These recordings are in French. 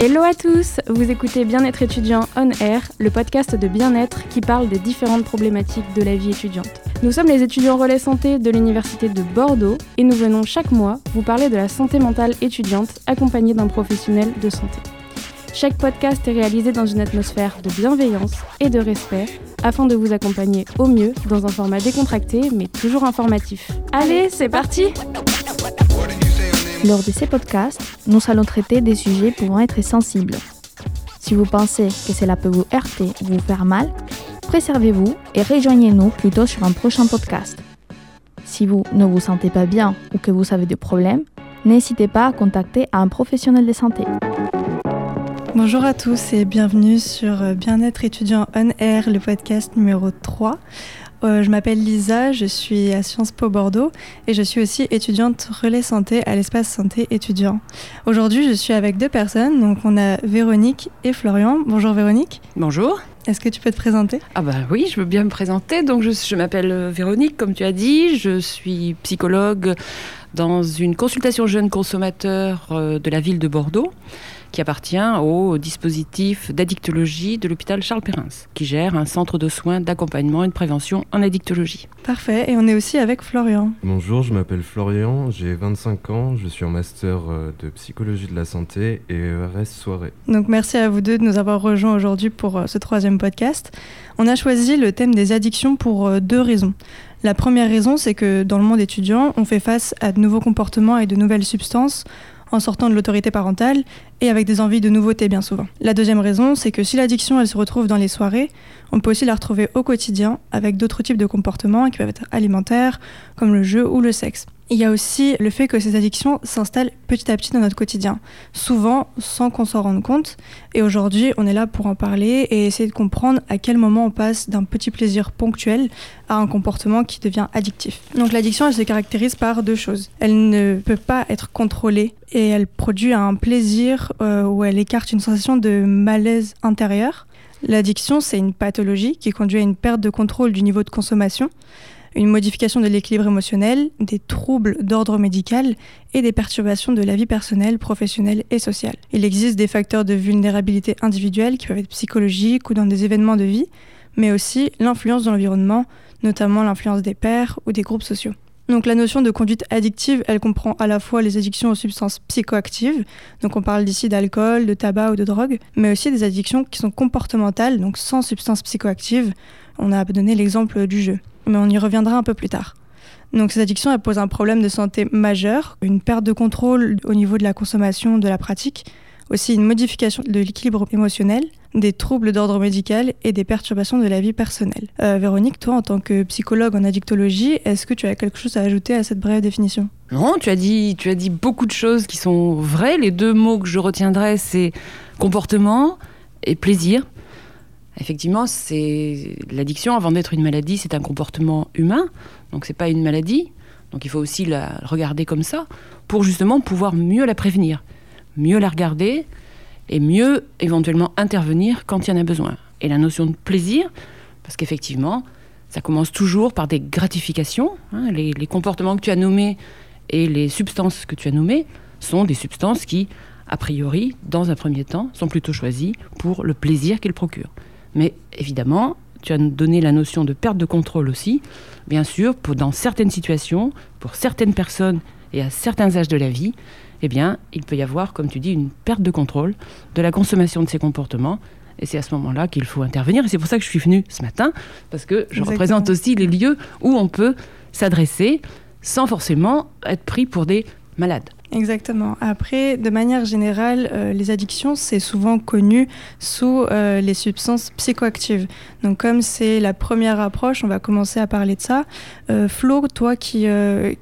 Hello à tous, vous écoutez Bien-être étudiant On Air, le podcast de bien-être qui parle des différentes problématiques de la vie étudiante. Nous sommes les étudiants relais santé de l'Université de Bordeaux et nous venons chaque mois vous parler de la santé mentale étudiante accompagnée d'un professionnel de santé. Chaque podcast est réalisé dans une atmosphère de bienveillance et de respect afin de vous accompagner au mieux dans un format décontracté mais toujours informatif. Allez, c'est parti Lors de ces podcasts, nous allons traiter des sujets pouvant être sensibles. Si vous pensez que cela peut vous heurter ou vous faire mal, préservez-vous et rejoignez-nous plutôt sur un prochain podcast. Si vous ne vous sentez pas bien ou que vous avez des problèmes, n'hésitez pas à contacter un professionnel de santé. Bonjour à tous et bienvenue sur Bien-être étudiant On Air, le podcast numéro 3. Euh, je m'appelle Lisa, je suis à Sciences Po Bordeaux et je suis aussi étudiante relais santé à l'espace santé étudiant. Aujourd'hui, je suis avec deux personnes, donc on a Véronique et Florian. Bonjour Véronique. Bonjour. Est-ce que tu peux te présenter? Ah bah oui, je veux bien me présenter. Donc je, je m'appelle euh, Véronique, comme tu as dit, je suis psychologue dans une consultation jeunes consommateurs euh, de la ville de Bordeaux qui appartient au dispositif d'addictologie de l'hôpital Charles Perrins, qui gère un centre de soins d'accompagnement et de prévention en addictologie. Parfait, et on est aussi avec Florian. Bonjour, je m'appelle Florian, j'ai 25 ans, je suis en master euh, de psychologie de la santé et ERS soirée. Donc merci à vous deux de nous avoir rejoints aujourd'hui pour euh, ce troisième podcast. On a choisi le thème des addictions pour euh, deux raisons. La première raison, c'est que dans le monde étudiant, on fait face à de nouveaux comportements et de nouvelles substances en sortant de l'autorité parentale et avec des envies de nouveautés bien souvent. La deuxième raison, c'est que si l'addiction elle se retrouve dans les soirées, on peut aussi la retrouver au quotidien avec d'autres types de comportements qui peuvent être alimentaires, comme le jeu ou le sexe. Il y a aussi le fait que ces addictions s'installent petit à petit dans notre quotidien, souvent sans qu'on s'en rende compte. Et aujourd'hui, on est là pour en parler et essayer de comprendre à quel moment on passe d'un petit plaisir ponctuel à un comportement qui devient addictif. Donc l'addiction, elle se caractérise par deux choses. Elle ne peut pas être contrôlée et elle produit un plaisir euh, où elle écarte une sensation de malaise intérieur. L'addiction, c'est une pathologie qui conduit à une perte de contrôle du niveau de consommation une modification de l'équilibre émotionnel, des troubles d'ordre médical et des perturbations de la vie personnelle, professionnelle et sociale. Il existe des facteurs de vulnérabilité individuelle qui peuvent être psychologiques ou dans des événements de vie, mais aussi l'influence de l'environnement, notamment l'influence des pairs ou des groupes sociaux. Donc la notion de conduite addictive, elle comprend à la fois les addictions aux substances psychoactives, donc on parle d'ici d'alcool, de tabac ou de drogue, mais aussi des addictions qui sont comportementales, donc sans substances psychoactives. On a donné l'exemple du jeu, mais on y reviendra un peu plus tard. Donc ces addictions, elles posent un problème de santé majeur, une perte de contrôle au niveau de la consommation, de la pratique, aussi une modification de l'équilibre émotionnel, des troubles d'ordre médical et des perturbations de la vie personnelle. Euh, Véronique, toi, en tant que psychologue en addictologie, est-ce que tu as quelque chose à ajouter à cette brève définition? Non, tu as dit, tu as dit beaucoup de choses qui sont vraies. Les deux mots que je retiendrai, c'est comportement et plaisir. Effectivement, c'est l'addiction, avant d'être une maladie, c'est un comportement humain, donc c'est pas une maladie. Donc il faut aussi la regarder comme ça pour justement pouvoir mieux la prévenir, mieux la regarder et mieux éventuellement intervenir quand il y en a besoin. Et la notion de plaisir, parce qu'effectivement, ça commence toujours par des gratifications. hein. les, comportements que tu as nommés et les substances que tu as nommées sont des substances qui, a priori, dans un premier temps, sont plutôt choisies pour le plaisir qu'elles procurent. Mais évidemment, tu as donné la notion de perte de contrôle aussi. Bien sûr, pour, dans certaines situations, pour certaines personnes et à certains âges de la vie, eh bien, il peut y avoir, comme tu dis, une perte de contrôle de la consommation de ces comportements. Et c'est à ce moment-là qu'il faut intervenir. Et c'est pour ça que je suis venue ce matin, parce que je Exactement. représente aussi les lieux où on peut s'adresser sans forcément être pris pour des malades. Exactement. Après, de manière générale, euh, les addictions, c'est souvent connu sous euh, les substances psychoactives. Donc, comme c'est la première approche, on va commencer à parler de ça. Euh, Flo, toi qui,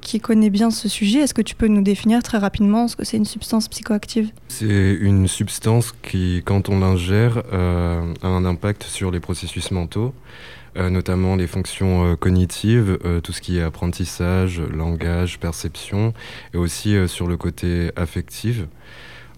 qui connais bien ce sujet, est-ce que tu peux nous définir très rapidement ce que c'est une substance psychoactive? C'est une substance qui, quand on l'ingère, a un impact sur les processus mentaux, notamment les fonctions euh, cognitives, euh, tout ce qui est apprentissage, langage, perception, et aussi euh, sur le côté affectif,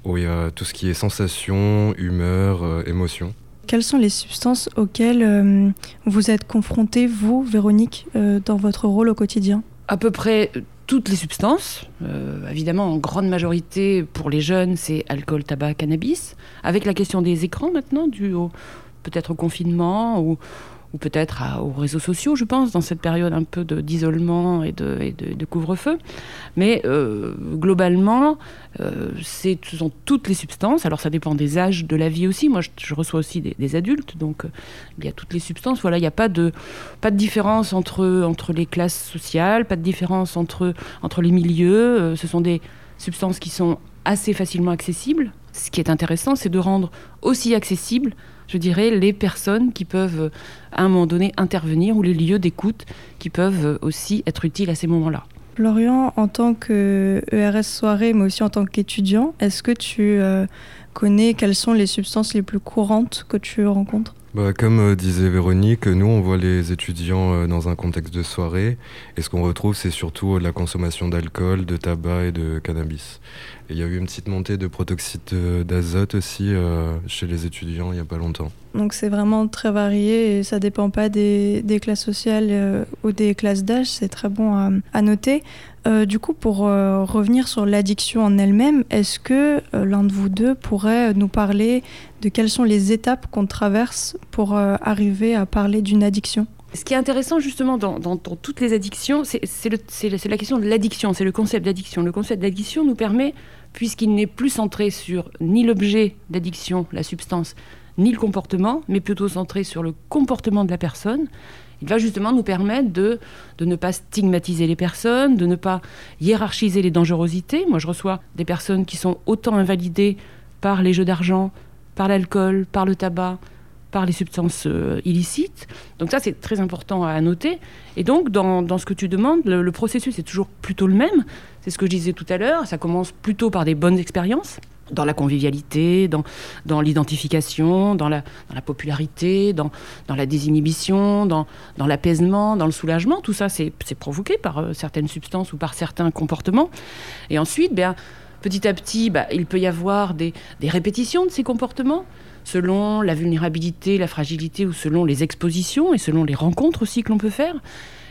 où il y a tout ce qui est sensation, humeur, euh, émotion. Quelles sont les substances auxquelles euh, vous êtes confrontés, vous, Véronique, euh, dans votre rôle au quotidien? À peu près toutes les substances. Euh, évidemment, en grande majorité, pour les jeunes, c'est alcool, tabac, cannabis. Avec la question des écrans maintenant, dû au peut-être au confinement ou, ou peut-être aux réseaux sociaux, je pense, dans cette période un peu d'isolement et de, de, couvre-feu. Mais euh, globalement, euh, ce sont toutes les substances. Alors ça dépend des âges de la vie aussi. Moi, je, reçois aussi des, adultes, donc euh, il y a toutes les substances. Voilà, il n'y a pas de, pas de différence entre, entre les classes sociales, pas de différence entre, entre les milieux. ce sont des substances qui sont assez facilement accessibles. Ce qui est intéressant, c'est de rendre aussi accessible je dirais, les personnes qui peuvent à un moment donné intervenir ou les lieux d'écoute qui peuvent aussi être utiles à ces moments-là. Florian, en tant que ERS soirée, mais aussi en tant qu'étudiant, est-ce que tu euh, connais quelles sont les substances les plus courantes que tu rencontres? Bah, comme euh, disait Véronique, nous on voit les étudiants euh, dans un contexte de soirée et ce qu'on retrouve c'est surtout la consommation d'alcool, de tabac et de cannabis. Il y a eu une petite montée de protoxyde d'azote aussi chez les étudiants il n'y a pas longtemps. Donc c'est vraiment très varié et ça dépend pas des, classes sociales euh, ou des classes d'âge, c'est très bon à, noter. Euh, du coup, pour euh, revenir sur l'addiction en elle-même, est-ce que l'un de vous deux pourrait nous parler de quelles sont les étapes qu'on traverse pour arriver à parler d'une addiction? Ce qui est intéressant justement dans, toutes les addictions, c'est la question de l'addiction, c'est le concept d'addiction. Le concept d'addiction nous permet, puisqu'il n'est plus centré sur ni l'objet d'addiction, la substance, ni le comportement, mais plutôt centré sur le comportement de la personne. Il va justement nous permettre de, de ne pas stigmatiser les personnes, de ne pas hiérarchiser les dangerosités. Moi, je reçois des personnes qui sont autant invalidées par les jeux d'argent, par l'alcool, par le tabac, par les substances euh, illicites. Donc ça, c'est très important à noter. Et donc, dans, dans ce que tu demandes, le, processus est toujours plutôt le même. C'est ce que je disais tout à l'heure. Ça commence plutôt par des bonnes expériences dans la convivialité, dans, dans l'identification, dans la, dans la, popularité, dans, dans la désinhibition, dans, dans l'apaisement, dans le soulagement. Tout ça, c'est provoqué par euh, certaines substances ou par certains comportements. Et ensuite, ben, petit à petit, ben, il peut y avoir des, des, répétitions de ces comportements selon la vulnérabilité, la fragilité ou selon les expositions et selon les rencontres aussi que l'on peut faire.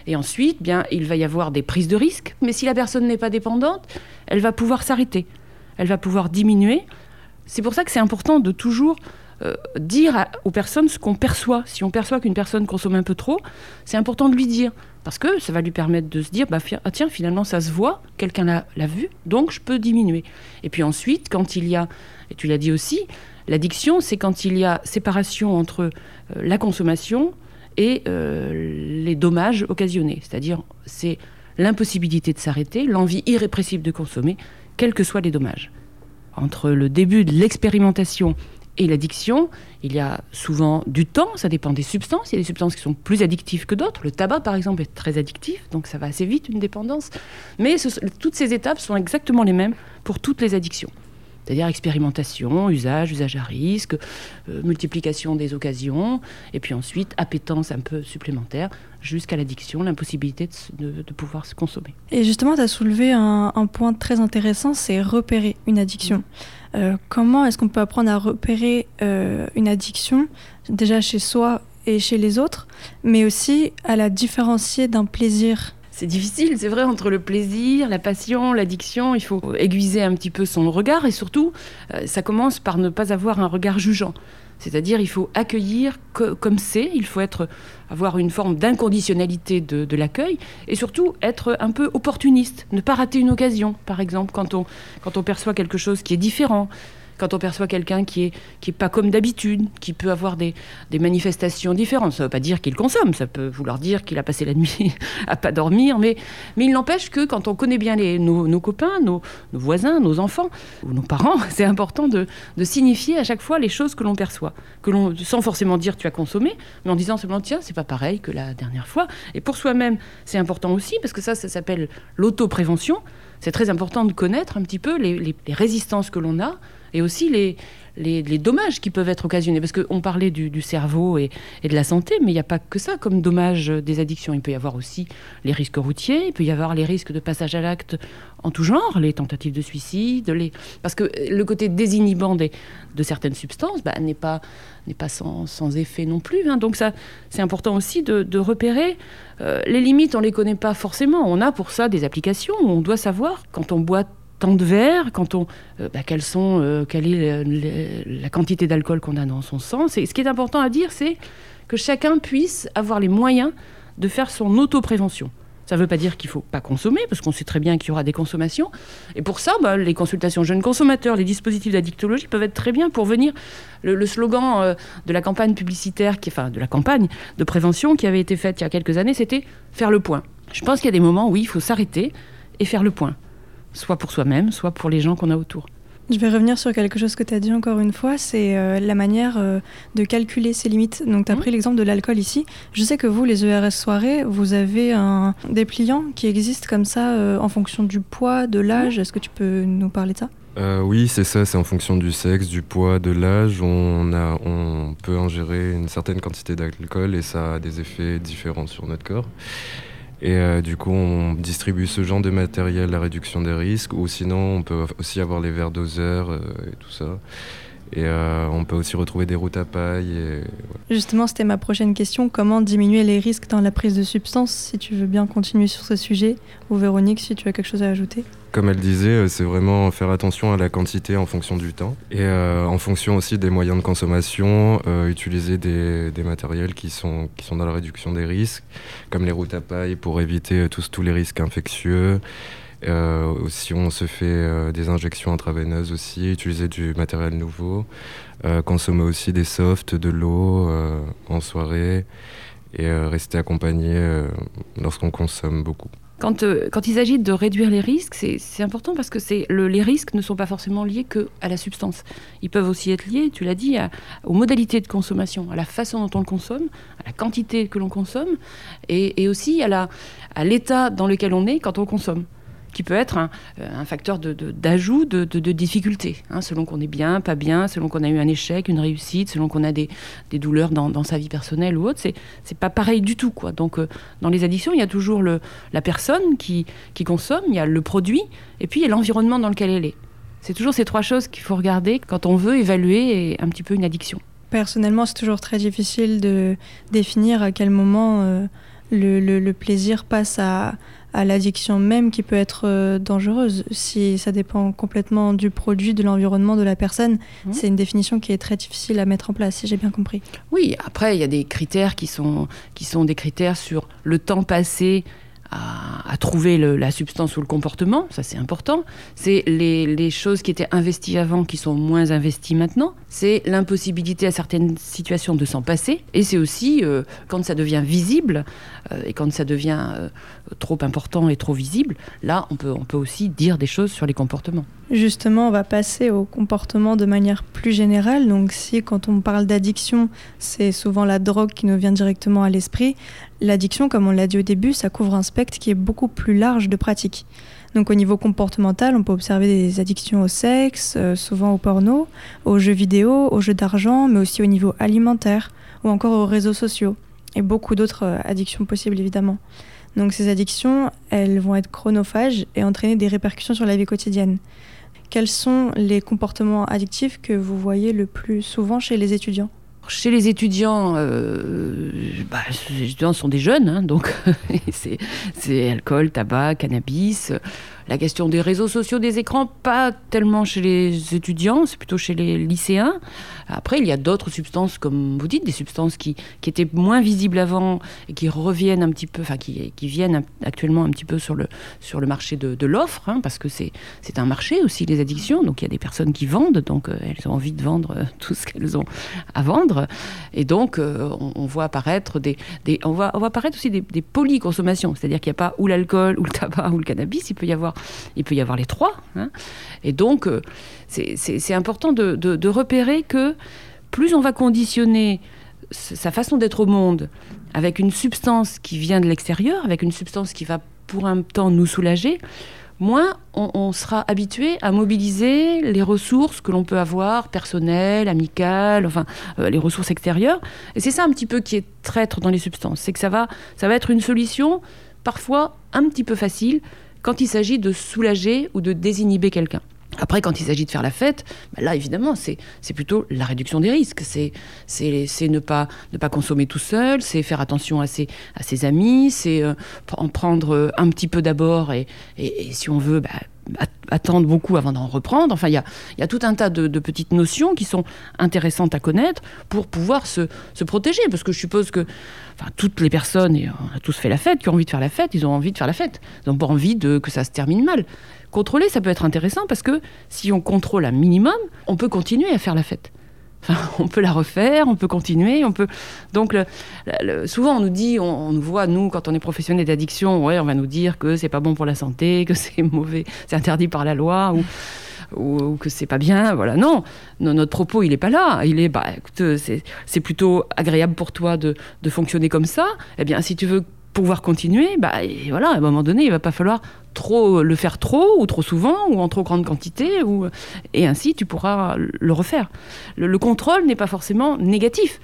Et ensuite, bien, il va y avoir des prises de risques. Mais si la personne n'est pas dépendante, elle va pouvoir s'arrêter elle va pouvoir diminuer. C'est pour ça que c'est important de toujours euh, dire aux personnes ce qu'on perçoit. Si on perçoit qu'une personne consomme un peu trop, c'est important de lui dire. Parce que ça va lui permettre de se dire, bah, ah, tiens, finalement, ça se voit, quelqu'un l'a vu, donc je peux diminuer. Et puis ensuite, quand il y a, et tu l'as dit aussi, l'addiction, c'est quand il y a séparation entre euh, la consommation et euh, les dommages occasionnés. C'est-à-dire, c'est l'impossibilité de s'arrêter, l'envie irrépressible de consommer, quels que soient les dommages. Entre le début de l'expérimentation et l'addiction, il y a souvent du temps, ça dépend des substances. Il y a des substances qui sont plus addictives que d'autres. Le tabac, par exemple, est très addictif, donc ça va assez vite, une dépendance. Mais toutes ces étapes sont exactement les mêmes pour toutes les addictions c'est-à-dire expérimentation, usage, usage à risque, euh, multiplication des occasions, et puis ensuite appétence un peu supplémentaire jusqu'à l'addiction, l'impossibilité de, pouvoir se consommer. Et justement, tu as soulevé un, point très intéressant, c'est repérer une addiction. Euh, comment est-ce qu'on peut apprendre à repérer euh, une addiction, déjà chez soi et chez les autres, mais aussi à la différencier d'un plaisir c'est difficile, c'est vrai, entre le plaisir, la passion, l'addiction, il faut aiguiser un petit peu son regard et surtout, euh, ça commence par ne pas avoir un regard jugeant. C'est-à-dire, il faut accueillir comme c'est, il faut être, avoir une forme d'inconditionnalité de, de l'accueil et surtout être un peu opportuniste, ne pas rater une occasion, par exemple, quand on, quand on perçoit quelque chose qui est différent, quand on perçoit quelqu'un qui est, qui est pas comme d'habitude, qui peut avoir des, des manifestations différentes. Ça ne veut pas dire qu'il consomme, ça peut vouloir dire qu'il a passé la nuit à pas dormir, mais, mais il n'empêche que quand on connaît bien nos, copains, nos, voisins, nos enfants ou nos parents, c'est important de, de, signifier à chaque fois les choses que l'on perçoit, que l'on, sans forcément dire tu as consommé, mais en disant simplement tiens, c'est pas pareil que la dernière fois. Et pour soi-même, c'est important aussi, parce que ça, ça s'appelle l'autoprévention. C'est très important de connaître un petit peu les, les résistances que l'on a et aussi les, les, dommages qui peuvent être occasionnés. Parce qu'on parlait du, cerveau et, de la santé, mais il n'y a pas que ça comme dommage des addictions. Il peut y avoir aussi les risques routiers, il peut y avoir les risques de passage à l'acte en tout genre, les tentatives de suicide, parce que le côté désinhibant des, de certaines substances bah, n'est pas, pas sans, sans, effet non plus. Hein. Donc ça, c'est important aussi de, repérer. Euh, les limites, on ne les connaît pas forcément. On a pour ça des applications où on doit savoir quand on boit tant de verres, quand on, euh, bah, sont, euh, quelle est la, quantité d'alcool qu'on a dans son sang. Ce qui est important à dire, c'est que chacun puisse avoir les moyens de faire son autoprévention. Ça ne veut pas dire qu'il ne faut pas consommer, parce qu'on sait très bien qu'il y aura des consommations. Et pour ça, bah, les consultations jeunes consommateurs, les dispositifs d'addictologie peuvent être très bien pour venir. Le, slogan euh, de la campagne publicitaire, enfin de la campagne de prévention qui avait été faite il y a quelques années, c'était faire le point. Je pense qu'il y a des moments où il faut s'arrêter et faire le point soit pour soi-même, soit pour les gens qu'on a autour. Je vais revenir sur quelque chose que tu as dit encore une fois, c'est euh, la manière euh, de calculer ses limites. Donc tu as mmh. pris l'exemple de l'alcool ici. Je sais que vous, les ERS soirées, vous avez un dépliant qui existe comme ça euh, en fonction du poids, de l'âge. Mmh. Est-ce que tu peux nous parler de ça? Oui, c'est ça, c'est en fonction du sexe, du poids, de l'âge. On, on peut ingérer une certaine quantité d'alcool et ça a des effets différents sur notre corps. Et euh, du coup, on distribue ce genre de matériel à réduction des risques, ou sinon, on peut aussi avoir les verres doseurs euh, et tout ça. Et euh, on peut aussi retrouver des routes à paille. Justement, c'était ma prochaine question. Comment diminuer les risques dans la prise de substances Si tu veux bien continuer sur ce sujet, ou Véronique, si tu as quelque chose à ajouter. Comme elle disait, euh, c'est vraiment faire attention à la quantité en fonction du temps et euh, en fonction aussi des moyens de consommation, utiliser des, des, matériels qui sont, qui sont dans la réduction des risques, comme les routes à paille pour éviter tous, tous les risques infectieux. Euh, si on se fait euh, des injections intraveineuses aussi, utiliser du matériel nouveau, euh, consommer aussi des softs, de l'eau en soirée et rester accompagné lorsqu'on consomme beaucoup. Quand, quand, il s'agit de réduire les risques, c'est important parce que le, les risques ne sont pas forcément liés que à la substance. Ils peuvent aussi être liés, tu l'as dit, aux modalités de consommation, à la façon dont on le consomme, à la quantité que l'on consomme, et, et aussi à l'état dans lequel on est quand on consomme qui peut être un, euh, facteur d'ajout de, de, difficulté, hein, selon qu'on est bien, pas bien, selon qu'on a eu un échec, une réussite, selon qu'on a des, douleurs dans, sa vie personnelle ou autre. C'est pas pareil du tout. Quoi. Donc, euh, dans les additions, il y a toujours le, la personne qui, qui consomme, il y a le produit, et puis il y a l'environnement dans lequel elle est. C'est toujours ces trois choses qu'il faut regarder quand on veut évaluer un petit peu une addiction. Personnellement, c'est toujours très difficile de définir à quel moment euh, le, plaisir passe à, à l'addiction même qui peut être euh, dangereuse. Si ça dépend complètement du produit, de l'environnement, de la personne, mmh. c'est une définition qui est très difficile à mettre en place, si j'ai bien compris. Oui, après, il y a des critères qui sont, qui sont des critères sur le temps passé à, trouver la substance ou le comportement, ça c'est important. C'est les, choses qui étaient investies avant qui sont moins investies maintenant. C'est l'impossibilité à certaines situations de s'en passer. Et c'est aussi euh, quand ça devient visible euh, et quand ça devient euh, trop important et trop visible, là on peut, on peut aussi dire des choses sur les comportements. Justement, on va passer au comportement de manière plus générale. Donc si quand on parle d'addiction, c'est souvent la drogue qui nous vient directement à l'esprit, l'addiction, comme on l'a dit au début, ça couvre un spectre qui est beaucoup plus large de pratiques. Donc au niveau comportemental, on peut observer des addictions au sexe, euh, souvent au porno, aux jeux vidéo, aux jeux d'argent, mais aussi au niveau alimentaire ou encore aux réseaux sociaux et beaucoup d'autres euh, addictions possibles évidemment. Donc ces addictions, elles vont être chronophages et entraîner des répercussions sur la vie quotidienne. Quels sont les comportements addictifs que vous voyez le plus souvent chez les étudiants? Chez les étudiants, euh, bah, les étudiants sont des jeunes, hein, donc c'est alcool, tabac, cannabis. La question des réseaux sociaux, des écrans, pas tellement chez les étudiants, c'est plutôt chez les lycéens. Après, il y a d'autres substances, comme vous dites, des substances qui, étaient moins visibles avant et qui reviennent un petit peu, enfin qui, viennent actuellement un petit peu sur le, sur le marché de, l'offre, hein, parce que c'est un marché aussi, les addictions. Donc il y a des personnes qui vendent, donc euh, elles ont envie de vendre euh, tout ce qu'elles ont à vendre. Et donc euh, on, voit apparaître des, on voit apparaître aussi des, des polyconsommations, c'est-à-dire qu'il n'y a pas ou l'alcool, ou le tabac, ou le cannabis, il peut y avoir il peut y avoir les trois. Hein. Et donc, euh, c'est important de, repérer que plus on va conditionner sa façon d'être au monde avec une substance qui vient de l'extérieur, avec une substance qui va pour un temps nous soulager, moins on, sera habitué à mobiliser les ressources que l'on peut avoir, personnelles, amicales, enfin euh, les ressources extérieures. Et c'est ça un petit peu qui est traître dans les substances, c'est que ça va, ça va être une solution parfois un petit peu facile quand il s'agit de soulager ou de désinhiber quelqu'un. Après, quand il s'agit de faire la fête, bah là, évidemment, c'est plutôt la réduction des risques. C'est ne pas, ne pas consommer tout seul, c'est faire attention à ses, à ses amis, c'est euh, en prendre un petit peu d'abord et, et, si on veut, bah, attendre beaucoup avant d'en reprendre. Enfin, il y a, tout un tas de, petites notions qui sont intéressantes à connaître pour pouvoir se, se protéger. Parce que je suppose que toutes les personnes, et on a tous fait la fête, qui ont envie de faire la fête, ils ont envie de faire la fête. Ils n'ont pas envie de, que ça se termine mal. Contrôler, ça peut être intéressant parce que si on contrôle un minimum, on peut continuer à faire la fête. On peut la refaire, on peut continuer, on peut. Donc, souvent, on nous dit, on, nous voit, nous, quand on est professionnel d'addiction, ouais, on va nous dire que c'est pas bon pour la santé, que c'est mauvais, c'est interdit par la loi, ou, ou, que c'est pas bien. Voilà, non, notre propos, il est pas là. Il est, bah, c'est plutôt agréable pour toi de, de fonctionner comme ça. Eh bien, si tu veux pouvoir continuer, bah, voilà, à un moment donné, il va pas falloir trop le faire trop ou trop souvent ou en trop grande quantité ou, et ainsi tu pourras le refaire. Le, contrôle n'est pas forcément négatif.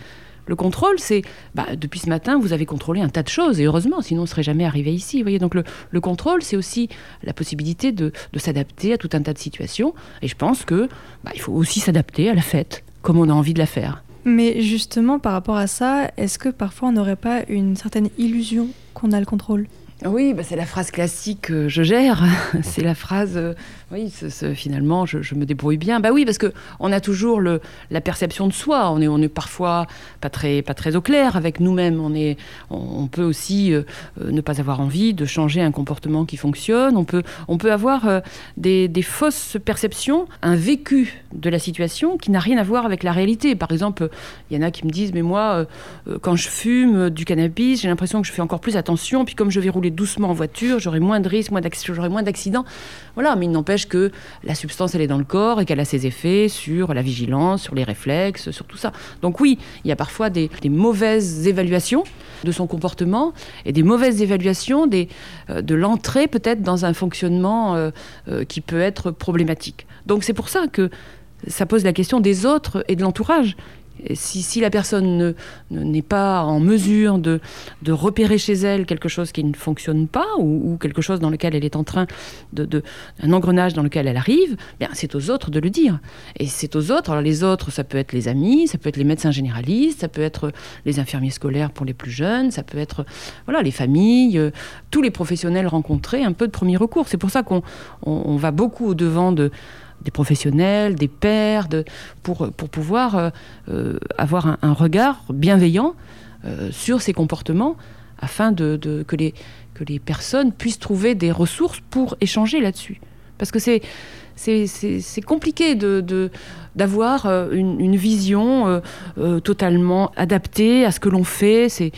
Le contrôle, c'est bah, depuis ce matin, vous avez contrôlé un tas de choses et heureusement, sinon on ne serait jamais arrivé ici. Vous voyez, donc le, le contrôle, c'est aussi la possibilité de, de s'adapter à tout un tas de situations. Et je pense que bah, il faut aussi s'adapter à la fête comme on a envie de la faire. Mais justement, par rapport à ça, est-ce que parfois on n'aurait pas une certaine illusion qu'on a le contrôle? Oui, bah c'est la phrase classique je gère. c'est la phrase euh, oui, finalement, je, me débrouille bien. Bah oui, parce que on a toujours la perception de soi. On est, parfois pas très, pas très au clair avec nous-mêmes. On est, on, peut aussi euh, ne pas avoir envie de changer un comportement qui fonctionne. On peut, on peut avoir des, des, fausses perceptions, un vécu de la situation qui n'a rien à voir avec la réalité. Par exemple, il y en a qui me disent, mais moi, quand je fume du cannabis, j'ai l'impression que je fais encore plus attention. Puis comme je vais rouler doucement en voiture, j'aurai moins de risques, j'aurai moins d'accidents. Voilà, mais il que la substance, elle est dans le corps et qu'elle a ses effets sur la vigilance, sur les réflexes, sur tout ça. Donc oui, il y a parfois des, mauvaises évaluations de son comportement et des mauvaises évaluations euh, de l'entrée peut-être dans un fonctionnement euh, euh, qui peut être problématique. Donc c'est pour ça que ça pose la question des autres et de l'entourage si, la personne n'est pas en mesure de, repérer chez elle quelque chose qui ne fonctionne pas ou, quelque chose dans lequel elle est en train de, un engrenage dans lequel elle arrive, bien c'est aux autres de le dire. Et c'est aux autres. Alors les autres, ça peut être les amis, ça peut être les médecins généralistes, ça peut être les infirmiers scolaires pour les plus jeunes, ça peut être voilà les familles, euh, tous les professionnels rencontrés, un peu de premier recours. C'est pour ça qu'on va beaucoup au devant de des professionnels, des pères, pour, pour pouvoir euh, euh, avoir un, regard bienveillant euh, sur ces comportements afin de, que, les, personnes puissent trouver des ressources pour échanger là-dessus. Parce que c'est, c'est, compliqué de, d'avoir une, vision totalement adaptée à ce que l'on fait. C'est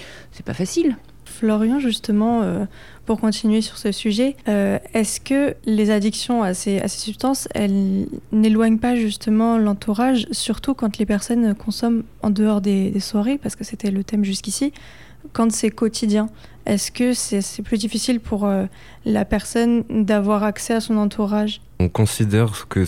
pas facile. Florian, justement, pour continuer sur ce sujet, euh, est-ce que les addictions à ces, substances, elles n'éloignent pas justement l'entourage, surtout quand les personnes consomment en dehors des, soirées, parce que c'était le thème jusqu'ici, quand c'est quotidien? Est-ce que c'est plus difficile pour euh, la personne d'avoir accès à son entourage? On considère que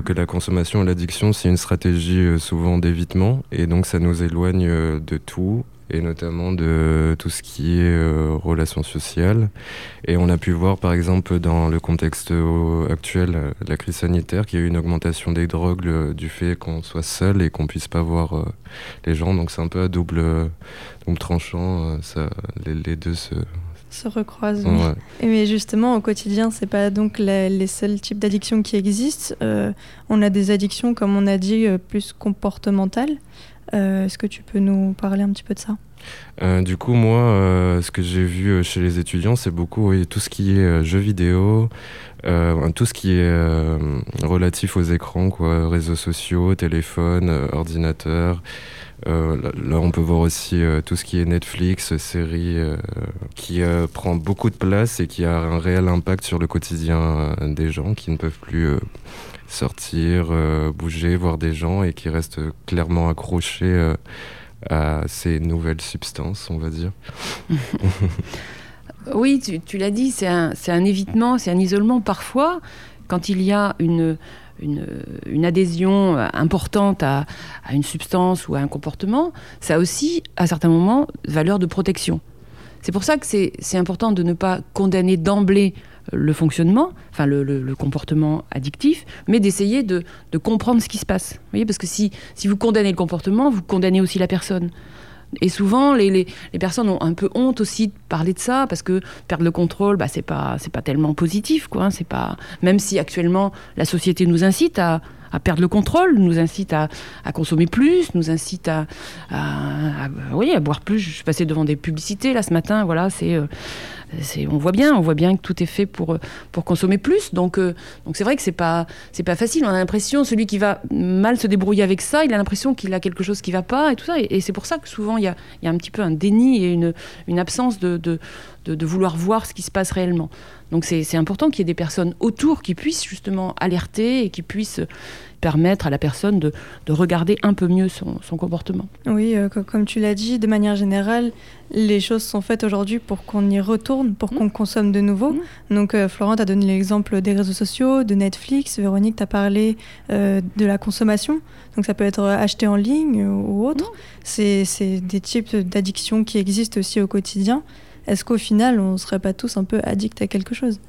que la consommation et l'addiction c'est une stratégie euh, souvent d'évitement et donc ça nous éloigne de tout et notamment de tout ce qui est euh, relations sociales. Et on a pu voir par exemple dans le contexte actuel de la crise sanitaire qu'il y a eu une augmentation des drogues du fait qu'on soit seul et qu'on puisse pas voir euh, les gens. Donc c'est un peu à double, double tranchant, euh, ça, les, deux se, se recroisent. mais justement, au quotidien, c'est pas donc les, seuls types d'addictions qui existent. on a des addictions, comme on a dit, plus comportementales. Euh, est-ce que tu peux nous parler un petit peu de ça? Euh, du coup, moi, euh, ce que j'ai vu chez les étudiants, c'est beaucoup tout ce qui est jeux vidéo, tout ce qui est relatif aux écrans, quoi, réseaux sociaux, téléphone, ordinateur. Là, on peut voir aussi tout ce qui est Netflix, séries, qui prend beaucoup de place et qui a un réel impact sur le quotidien des gens qui ne peuvent plus sortir, euh, bouger, voir des gens et qui restent clairement accrochés euh, à ces nouvelles substances, on va dire. Oui, tu, l'as dit, c'est un, évitement, c'est un isolement. Parfois, quand il y a une, une, adhésion importante à, à, une substance ou à un comportement, ça a aussi, à certains moments, valeur de protection. C'est pour ça que c'est important de ne pas condamner d'emblée le fonctionnement, enfin le, comportement addictif, mais d'essayer de, comprendre ce qui se passe. Vous voyez, parce que si, si vous condamnez le comportement, vous condamnez aussi la personne. Et souvent, les, les, personnes ont un peu honte aussi de parler de ça, parce que perdre le contrôle, bah, c'est pas, pas tellement positif. Quoi, hein. c'est pas, même si actuellement la société nous incite à, à perdre le contrôle, nous incite à, à consommer plus, nous incite à, à, oui, à boire plus. Je suis passée devant des publicités là ce matin, voilà, c'est, euh, c'est, on voit bien, on voit bien que tout est fait pour, pour consommer plus. Donc, euh, donc c'est vrai que c'est pas, c'est pas facile. On a l'impression, celui qui va mal se débrouiller avec ça, il a l'impression qu'il a quelque chose qui va pas et tout ça. Et, c'est pour ça que souvent il y a, y a, un petit peu un déni et une, une absence de, de vouloir voir ce qui se passe réellement. Donc c'est important qu'il y ait des personnes autour qui puissent justement alerter et qui puissent permettre à la personne de, regarder un peu mieux son, comportement. Oui, euh, comme tu l'as dit, de manière générale, les choses sont faites aujourd'hui pour qu'on y retourne, pour mmh. qu'on consomme de nouveau. Mmh. Donc euh, Florent a donné l'exemple des réseaux sociaux, de Netflix, Véronique t'a parlé euh, de la consommation. Donc ça peut être acheté en ligne ou autre. Mmh. C'est des types d'addictions qui existent aussi au quotidien est-ce qu'au final, on ne serait pas tous un peu addicts à quelque chose?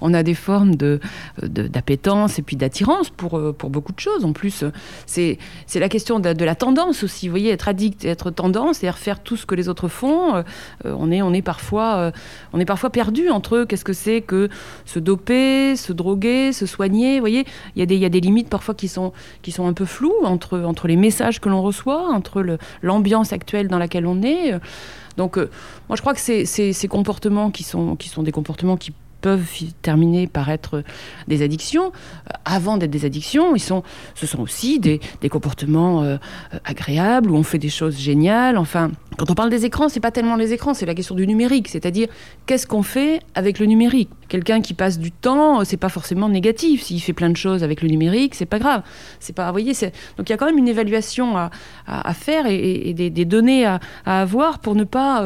On a des formes de, d'appétence et puis d'attirance pour, euh, pour beaucoup de choses. En plus, c'est, c'est la question de, la tendance aussi. Vous voyez, être addict être tendance, c'est-à-dire faire tout ce que les autres font. Euh, on, est, on, est parfois, euh, on est parfois perdu entre. Qu'est-ce que c'est que se doper, se droguer, se soigner Vous voyez, il y, a des, y a des limites parfois qui sont, qui sont un peu floues entre, entre les messages que l'on reçoit, entre l'ambiance actuelle dans laquelle on est. Donc, euh, moi, je crois que ces, ces, comportements qui sont, qui sont des comportements qui peuvent terminer par être des addictions, euh, avant d'être des addictions, ils sont, ce sont aussi des, des comportements euh, agréables où on fait des choses géniales. Enfin, quand on parle des écrans, c'est pas tellement les écrans, c'est la question du numérique, c'est-à-dire qu'est-ce qu'on fait avec le numérique? Quelqu'un qui passe du temps, c'est pas forcément négatif. S'il fait plein de choses avec le numérique, c'est pas grave. C'est pas, vous voyez, donc il y a quand même une évaluation à, à, faire et, des, données à, à, avoir pour ne pas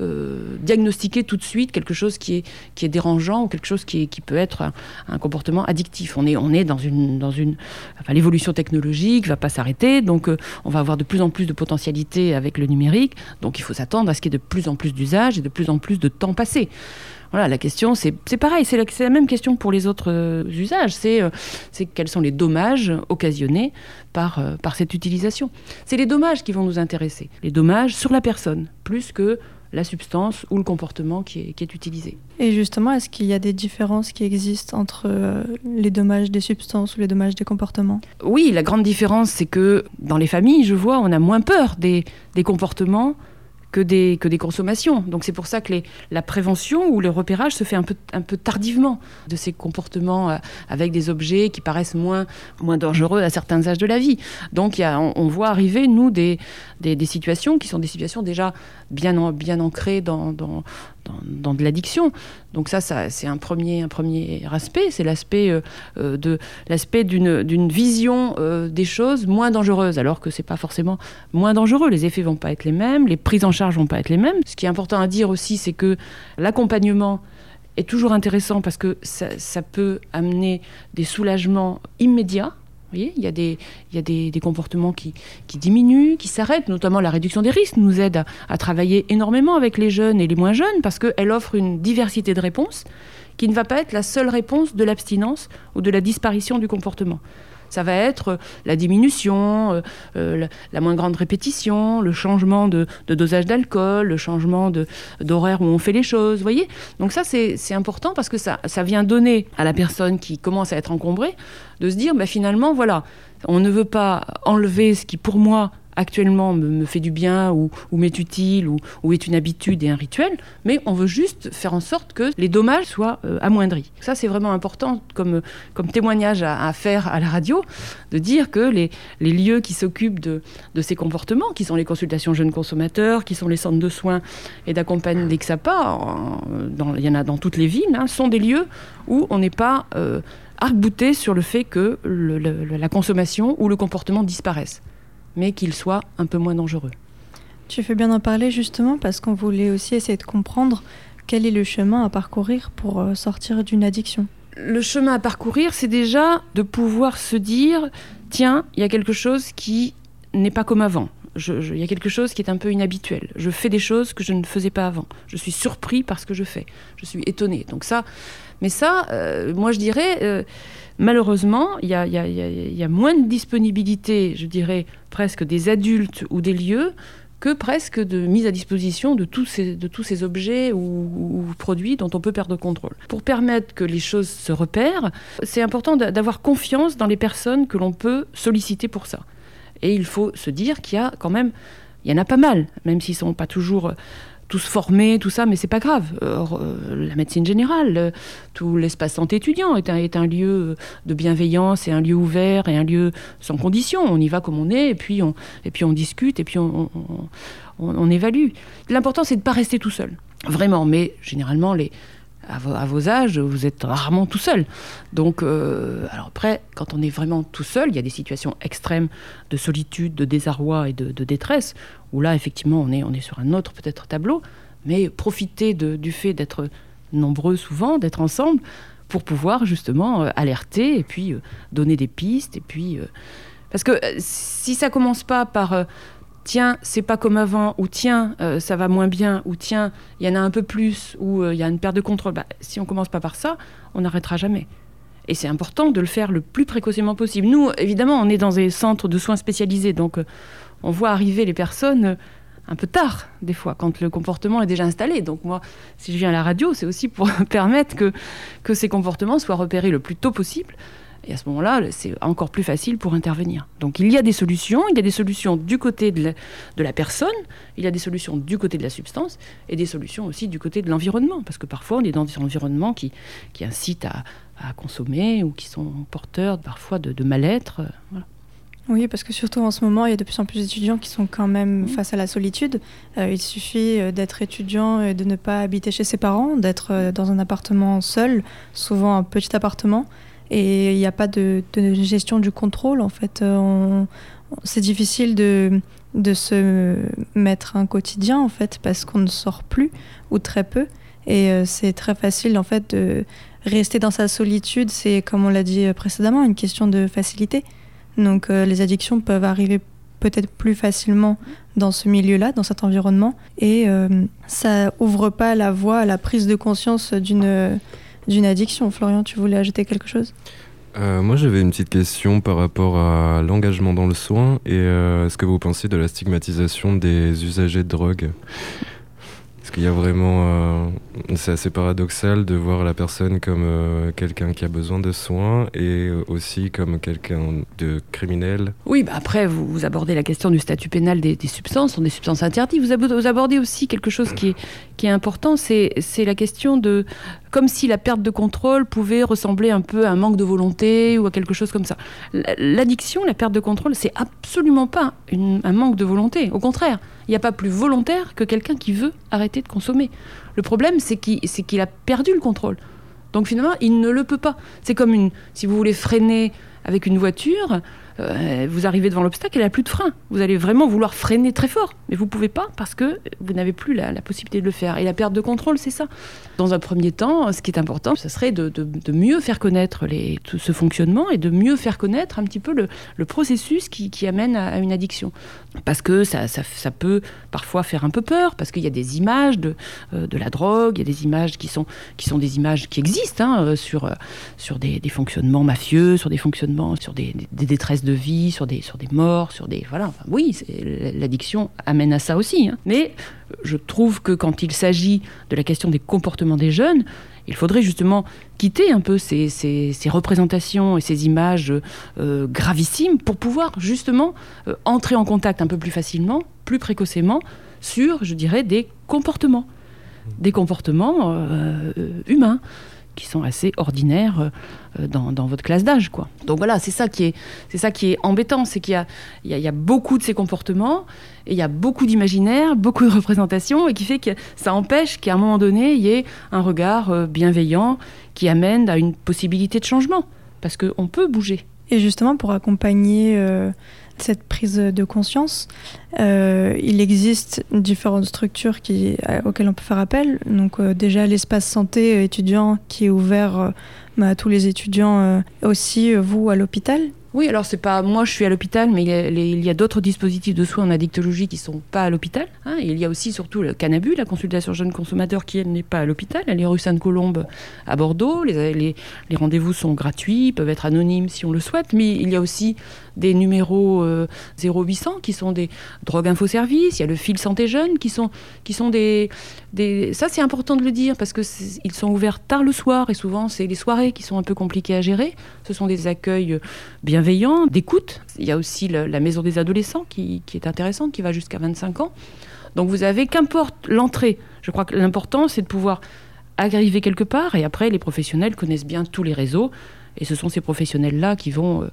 euh, diagnostiquer tout de suite quelque chose qui est, qui est dérangeant ou quelque chose qui, peut être un, comportement addictif. On est, dans l'évolution technologique va pas s'arrêter, donc euh, on va avoir de plus en plus de potentialités avec le numérique. Donc il faut s'attendre à ce qu'il y ait de plus en plus d'usages et de plus en plus de temps passé. Voilà, la question, c'est pareil, c'est la, même question pour les autres euh, usages. C'est euh, c'est quels sont les dommages occasionnés par cette utilisation. C'est les dommages qui vont nous intéresser. Les dommages sur la personne, plus que la substance ou le comportement qui est, utilisé. Et justement, est-ce qu'il y a des différences qui existent entre euh, les dommages des substances ou les dommages des comportements? Oui, la grande différence, c'est que dans les familles, je vois, on a moins peur des, des comportements que des, que des consommations. Donc c'est pour ça que les, la prévention ou le repérage se fait un peu, un peu tardivement de ces comportements euh, avec des objets qui paraissent moins, moins dangereux à certains âges de la vie. Donc y a, on, voit arriver, nous, des, des, des, situations qui sont des situations déjà bien, ancrées dans, de l'addiction. Donc ça, c'est un premier, un premier aspect, c'est l'aspect euh, euh, d'une, vision euh, des choses moins dangereuses, alors que c'est pas forcément moins dangereux. Les effets vont pas être les mêmes, les prises en charge vont pas être les mêmes. Ce qui est important à dire aussi, c'est que l'accompagnement est toujours intéressant parce que ça peut amener des soulagements immédiats il y a des, comportements qui, diminuent, qui s'arrêtent, notamment la réduction des risques nous aide à, travailler énormément avec les jeunes et les moins jeunes parce qu'elle offre une diversité de réponses qui ne va pas être la seule réponse de l'abstinence ou de la disparition du comportement. Ça va être euh, la diminution, euh, euh, la, moins grande répétition, le changement de, dosage d'alcool, le changement d'horaire où on fait les choses, voyez? Donc ça, c'est important parce que ça, ça vient donner à la personne qui commence à être encombrée de se dire, bah, finalement, voilà, on ne veut pas enlever ce qui, pour moi, actuellement me, fait du bien ou, m'est utile ou, est une habitude et un rituel, mais on veut juste faire en sorte que les dommages soient euh, amoindris. Ça, c'est vraiment important comme, comme témoignage à, faire à la radio, de dire que les, les lieux qui s'occupent de, de, ces comportements, qui sont les consultations jeunes consommateurs, qui sont les centres de soins et d'accompagnement d'Exapa, il y en a dans toutes les villes, hein, sont des lieux où on n'est pas euh, arc-bouté sur le fait que la consommation ou le comportement disparaissent mais qu'il soit un peu moins dangereux. Tu fais bien d'en parler justement parce qu'on voulait aussi essayer de comprendre quel est le chemin à parcourir pour euh, sortir d'une addiction Le chemin à parcourir, c'est déjà de pouvoir se dire, tiens, il y a quelque chose qui n'est pas comme avant. Il y a quelque chose qui est un peu inhabituel. Je fais des choses que je ne faisais pas avant. Je suis surpris par ce que je fais. Je suis étonné. Donc ça, mais ça, euh, moi je dirais, malheureusement, il y, a, moins de disponibilité, je dirais, presque des adultes ou des lieux que presque de mise à disposition de tous ces, objets ou, produits dont on peut perdre le contrôle. Pour permettre que les choses se repèrent, c'est important d'avoir confiance dans les personnes que l'on peut solliciter pour ça. Et il faut se dire qu'il y a quand même, y en a pas mal, même s'ils ne sont pas toujours tous formés, tout ça, mais c'est pas grave. Euh, euh, la médecine générale, euh, tout l'espace santé étudiant est un, est un lieu de bienveillance et un lieu ouvert et un lieu sans condition. On y va comme on est et puis on, et puis on discute et puis on, on évalue. L'important, c'est de ne pas rester tout seul. Vraiment, mais généralement, les, à vos, âges, vous êtes rarement tout seul. Donc, euh, alors après, quand on est vraiment tout seul, il y a des situations extrêmes de solitude, de désarroi et de, détresse, où là, effectivement, on est, on est sur un autre peut-être tableau, mais profiter du fait d'être nombreux souvent, d'être ensemble, pour pouvoir justement euh, alerter et puis euh, donner des pistes. Et puis, parce que si ça commence pas par tiens, c'est pas comme avant, ou tiens, euh, ça va moins bien, ou tiens, il y en a un peu plus, ou euh, il y a une perte de contrôle, bah, si on commence pas par ça, on n'arrêtera jamais. Et c'est important de le faire le plus précocement possible. Nous, évidemment, on est dans des centres de soins spécialisés, donc euh, on voit arriver les personnes un peu tard, des fois, quand le comportement est déjà installé. Donc moi, si je viens à la radio, c'est aussi pour permettre que, que ces comportements soient repérés le plus tôt possible et à ce moment-là, c'est encore plus facile pour intervenir. Donc il y a des solutions, il y a des solutions du côté de la, personne, il y a des solutions du côté de la substance, et des solutions aussi du côté de l'environnement, parce que parfois on est dans des environnements qui, qui incitent à, consommer ou qui sont porteurs parfois de, mal-être. Euh, oui, parce que surtout en ce moment, il y a de plus en plus d'étudiants qui sont quand même face à la solitude. Euh, il suffit euh, d'être étudiant et de ne pas habiter chez ses parents, d'être dans un appartement seul, souvent un petit appartement, et il n'y a pas de, gestion du contrôle en fait. Euh, c'est difficile de, se mettre un quotidien en fait parce qu'on ne sort plus ou très peu et euh, c'est très facile en fait de rester dans sa solitude. C'est comme on l'a dit précédemment une question de facilité. Donc euh, les addictions peuvent arriver peut-être plus facilement dans ce milieu-là, dans cet environnement, et ça ouvre pas la voie à la prise de conscience d'une d'une addiction. Florian, tu voulais ajouter quelque chose? Euh, moi, j'avais une petite question par rapport à l'engagement dans le soin et euh, ce que vous pensez de la stigmatisation des usagers de drogue? Qu'il y a vraiment. Euh, c'est assez paradoxal de voir la personne comme euh, quelqu'un qui a besoin de soins et aussi comme quelqu'un de criminel. Oui, bah après, vous, abordez la question du statut pénal des, substances, sont des substances interdites. Vous, abordez aussi quelque chose qui est important, c'est la question de. Comme si la perte de contrôle pouvait ressembler un peu à un manque de volonté ou à quelque chose comme ça. L'addiction, la perte de contrôle, c'est absolument pas un manque de volonté. Au contraire. Il n'y a pas plus volontaire que quelqu'un qui veut arrêter de consommer. Le problème, c'est qu'il a perdu le contrôle. Donc finalement, il ne le peut pas. C'est comme une, si vous voulez freiner avec une voiture, euh, vous arrivez devant l'obstacle, elle n'a plus de frein. Vous allez vraiment vouloir freiner très fort, mais vous ne pouvez pas parce que vous n'avez plus la, possibilité de le faire. Et la perte de contrôle, c'est ça. Dans un premier temps, ce qui est important, ce serait de, mieux faire connaître tout ce fonctionnement et de mieux faire connaître un petit peu le, processus qui, amène à, une addiction. Parce que ça, ça, peut parfois faire un peu peur, parce qu'il y a des images de, euh, de la drogue, il y a des images qui sont, qui sont des images qui existent hein, euh, sur, sur des, fonctionnements mafieux, sur des fonctionnements, sur des, détresses de vie, sur des, sur des morts, sur des... Voilà, enfin, oui, l'addiction amène à ça aussi. Hein. Mais je trouve que quand il s'agit de la question des comportements des jeunes, il faudrait justement quitter un peu ces, ces, représentations et ces images euh, gravissimes pour pouvoir justement euh, entrer en contact un peu plus facilement, plus précocement, sur, je dirais, des comportements. Des comportements euh, humains qui sont assez ordinaires euh, dans, votre classe d'âge. quoi. Donc voilà, c'est ça qui est, ça qui est embêtant, c'est qu'il y a, il y, a, il y a beaucoup de ces comportements, et il y a beaucoup d'imaginaire, beaucoup de représentations, et qui fait que ça empêche qu'à un moment donné, il y ait un regard euh, bienveillant qui amène à une possibilité de changement, parce qu'on peut bouger. Et justement, pour accompagner... Euh, cette prise de conscience. Euh, il existe différentes structures qui, auxquelles on peut faire appel. Donc déjà l'espace santé étudiant qui est ouvert bah, à tous les étudiants, aussi vous à l'hôpital oui, alors c'est pas moi, je suis à l'hôpital, mais il y a, d'autres dispositifs de soins en addictologie qui sont pas à l'hôpital. Hein. il y a aussi surtout le Canabu, la consultation jeune consommateur, qui n'est pas à l'hôpital. Elle est rue Sainte-Colombe à Bordeaux. Les rendez-vous sont gratuits, peuvent être anonymes si on le souhaite, mais il y a aussi des numéros 0800 euh, qui sont des drogues info services. Il y a le fil santé jeune qui sont, qui sont des. Ça, c'est important de le dire parce qu'ils sont ouverts tard le soir et souvent, c'est les soirées qui sont un peu compliquées à gérer. Ce sont des accueils bienveillants, d'écoute. Il y a aussi la maison des adolescents qui, qui est intéressante, qui va jusqu'à 25 ans. Donc vous avez, qu'importe l'entrée, je crois que l'important, c'est de pouvoir arriver quelque part et après, les professionnels connaissent bien tous les réseaux. Et ce sont ces professionnels-là qui vont, euh,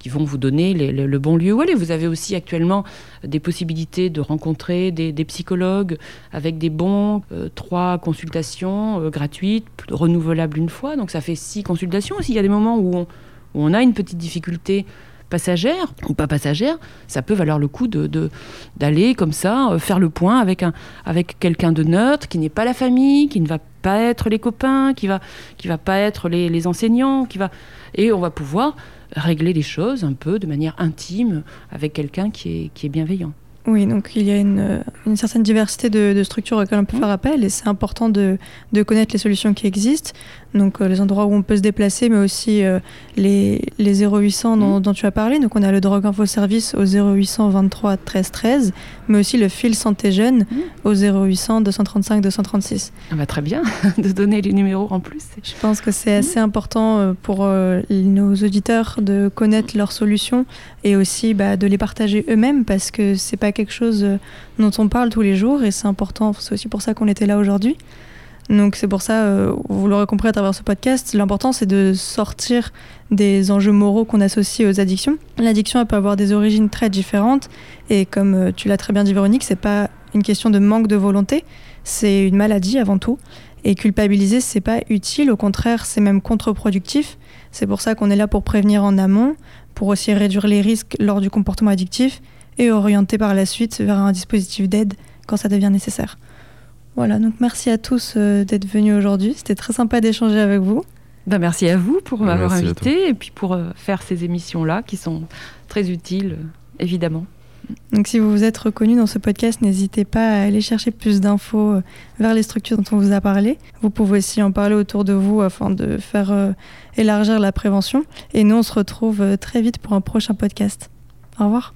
qui vont vous donner le bon lieu où aller. Vous avez aussi actuellement des possibilités de rencontrer des, psychologues avec des bons, euh, trois consultations euh, gratuites, renouvelables une fois. Donc ça fait six consultations. S'il y a des moments où on, a une petite difficulté passagère ou pas passagère, ça peut valoir le coup de, d'aller comme ça faire le point avec, avec quelqu'un de neutre qui n'est pas la famille, qui ne va pas être les copains, qui va, qui va pas être les, les enseignants, qui va et on va pouvoir régler les choses un peu de manière intime avec quelqu'un qui est, qui est bienveillant. Oui, donc il y a une, une certaine diversité de, de, structures auxquelles on peut mmh. faire appel et c'est important de, de, connaître les solutions qui existent donc euh, les endroits où on peut se déplacer, mais aussi euh, les, les 0800 mmh. dont, tu as parlé. Donc on a le Drogue Info Service au 0800 23 13 13, mais aussi le fil Santé Jeune mmh. au 0800 235 236. Ah bah très bien de donner les numéros en plus. Je pense que c'est assez mmh. important euh, pour nos auditeurs de connaître leurs solutions et aussi bah, de les partager eux-mêmes parce que c'est pas quelque chose dont on parle tous les jours et c'est important. C'est aussi pour ça qu'on était là aujourd'hui. Donc c'est pour ça, euh, vous l'aurez compris à travers ce podcast, l'important c'est de sortir des enjeux moraux qu'on associe aux addictions. L'addiction peut avoir des origines très différentes et comme euh, tu l'as très bien dit Véronique, c'est pas une question de manque de volonté, c'est une maladie avant tout. Et culpabiliser, c'est pas utile, au contraire, c'est même contre-productif. C'est pour ça qu'on est là pour prévenir en amont, pour aussi réduire les risques lors du comportement addictif et orienter par la suite vers un dispositif d'aide quand ça devient nécessaire. Voilà, donc merci à tous euh, d'être venus aujourd'hui. C'était très sympa d'échanger avec vous. Ben, merci à vous pour m'avoir invité et puis pour euh, faire ces émissions-là qui sont très utiles, euh, évidemment. Donc si vous vous êtes reconnu dans ce podcast, n'hésitez pas à aller chercher plus d'infos vers les structures dont on vous a parlé. Vous pouvez aussi en parler autour de vous afin de faire élargir la prévention. Et nous, on se retrouve très vite pour un prochain podcast. Au revoir.